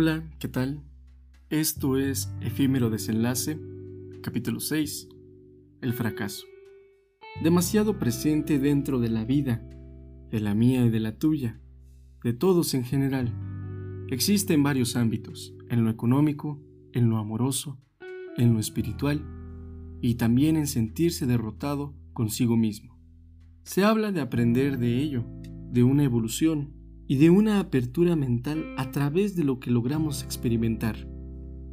Hola, ¿qué tal? Esto es Efímero Desenlace, capítulo 6, El fracaso. Demasiado presente dentro de la vida, de la mía y de la tuya, de todos en general. Existe en varios ámbitos, en lo económico, en lo amoroso, en lo espiritual y también en sentirse derrotado consigo mismo. Se habla de aprender de ello, de una evolución, y de una apertura mental a través de lo que logramos experimentar.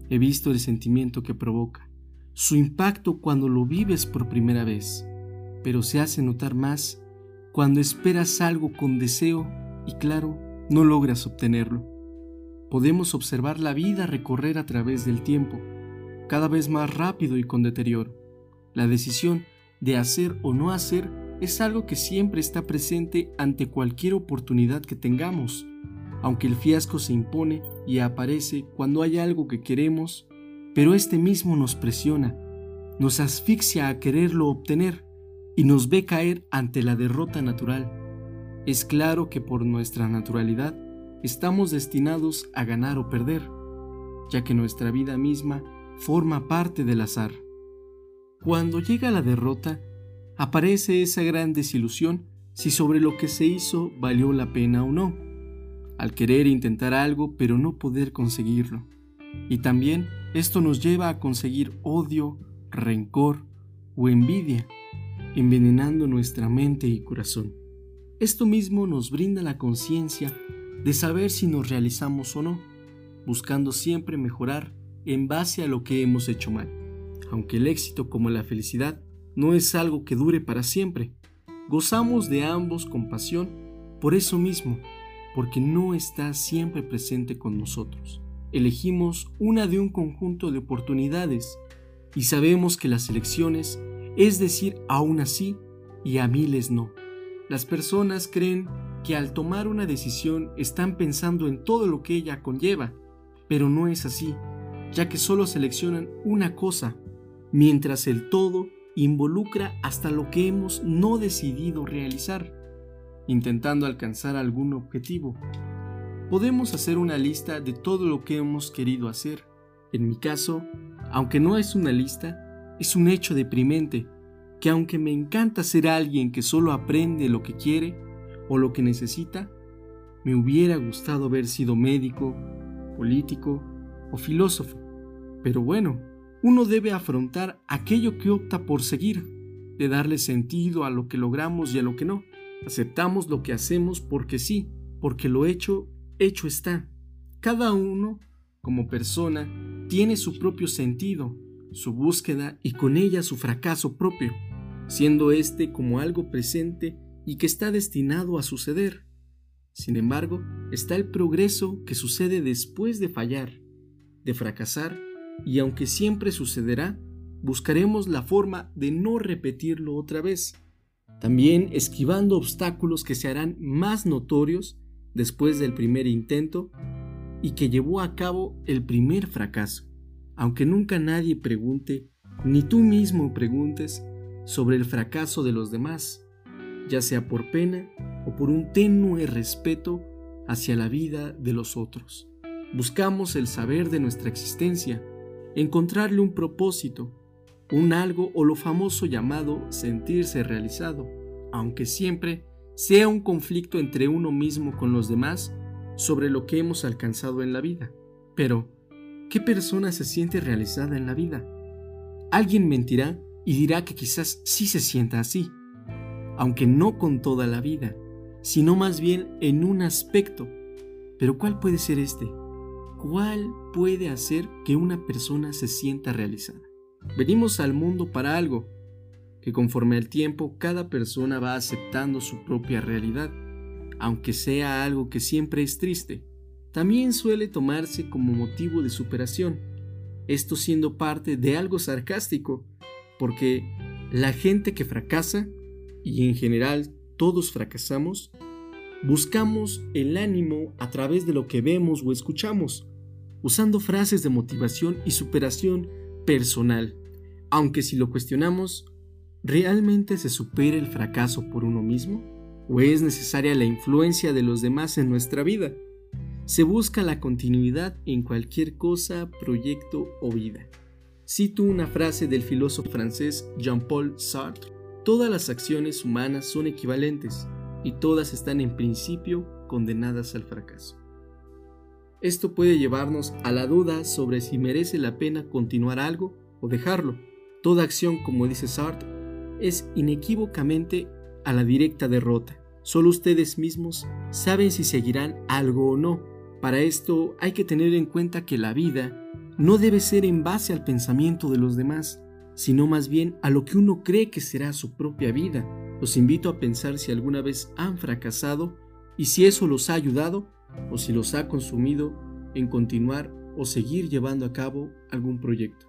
He visto el sentimiento que provoca, su impacto cuando lo vives por primera vez, pero se hace notar más cuando esperas algo con deseo y claro, no logras obtenerlo. Podemos observar la vida recorrer a través del tiempo, cada vez más rápido y con deterioro. La decisión de hacer o no hacer es algo que siempre está presente ante cualquier oportunidad que tengamos, aunque el fiasco se impone y aparece cuando hay algo que queremos, pero este mismo nos presiona, nos asfixia a quererlo obtener y nos ve caer ante la derrota natural. Es claro que por nuestra naturalidad estamos destinados a ganar o perder, ya que nuestra vida misma forma parte del azar. Cuando llega la derrota, aparece esa gran desilusión si sobre lo que se hizo valió la pena o no, al querer intentar algo pero no poder conseguirlo. Y también esto nos lleva a conseguir odio, rencor o envidia, envenenando nuestra mente y corazón. Esto mismo nos brinda la conciencia de saber si nos realizamos o no, buscando siempre mejorar en base a lo que hemos hecho mal. Aunque el éxito como la felicidad no es algo que dure para siempre. Gozamos de ambos con pasión por eso mismo, porque no está siempre presente con nosotros. Elegimos una de un conjunto de oportunidades y sabemos que las elecciones es decir a una sí y a miles no. Las personas creen que al tomar una decisión están pensando en todo lo que ella conlleva, pero no es así, ya que solo seleccionan una cosa, mientras el todo involucra hasta lo que hemos no decidido realizar, intentando alcanzar algún objetivo. Podemos hacer una lista de todo lo que hemos querido hacer. En mi caso, aunque no es una lista, es un hecho deprimente que aunque me encanta ser alguien que solo aprende lo que quiere o lo que necesita, me hubiera gustado haber sido médico, político o filósofo. Pero bueno, uno debe afrontar aquello que opta por seguir, de darle sentido a lo que logramos y a lo que no. Aceptamos lo que hacemos porque sí, porque lo hecho, hecho está. Cada uno, como persona, tiene su propio sentido, su búsqueda y con ella su fracaso propio, siendo éste como algo presente y que está destinado a suceder. Sin embargo, está el progreso que sucede después de fallar, de fracasar y aunque siempre sucederá, buscaremos la forma de no repetirlo otra vez, también esquivando obstáculos que se harán más notorios después del primer intento y que llevó a cabo el primer fracaso, aunque nunca nadie pregunte, ni tú mismo preguntes, sobre el fracaso de los demás, ya sea por pena o por un tenue respeto hacia la vida de los otros. Buscamos el saber de nuestra existencia, encontrarle un propósito, un algo o lo famoso llamado sentirse realizado, aunque siempre sea un conflicto entre uno mismo con los demás sobre lo que hemos alcanzado en la vida. Pero, ¿qué persona se siente realizada en la vida? Alguien mentirá y dirá que quizás sí se sienta así, aunque no con toda la vida, sino más bien en un aspecto. Pero ¿cuál puede ser este? ¿Cuál puede hacer que una persona se sienta realizada? Venimos al mundo para algo, que conforme al tiempo cada persona va aceptando su propia realidad, aunque sea algo que siempre es triste. También suele tomarse como motivo de superación, esto siendo parte de algo sarcástico, porque la gente que fracasa, y en general todos fracasamos, buscamos el ánimo a través de lo que vemos o escuchamos, usando frases de motivación y superación personal, aunque si lo cuestionamos, ¿realmente se supera el fracaso por uno mismo? ¿O es necesaria la influencia de los demás en nuestra vida? se busca la continuidad en cualquier cosa, proyecto o vida. Cito una frase del filósofo francés Jean-Paul Sartre. Todas las acciones humanas son equivalentes y todas están en principio condenadas al fracaso. Esto puede llevarnos a la duda sobre si merece la pena continuar algo o dejarlo. Toda acción, como dice Sartre, es inequívocamente a la directa derrota. Solo ustedes mismos saben si seguirán algo o no. Para esto hay que tener en cuenta que la vida no debe ser en base al pensamiento de los demás, sino más bien a lo que uno cree que será su propia vida. Los invito a pensar si alguna vez han fracasado y si eso los ha ayudado o si los ha consumido en continuar o seguir llevando a cabo algún proyecto.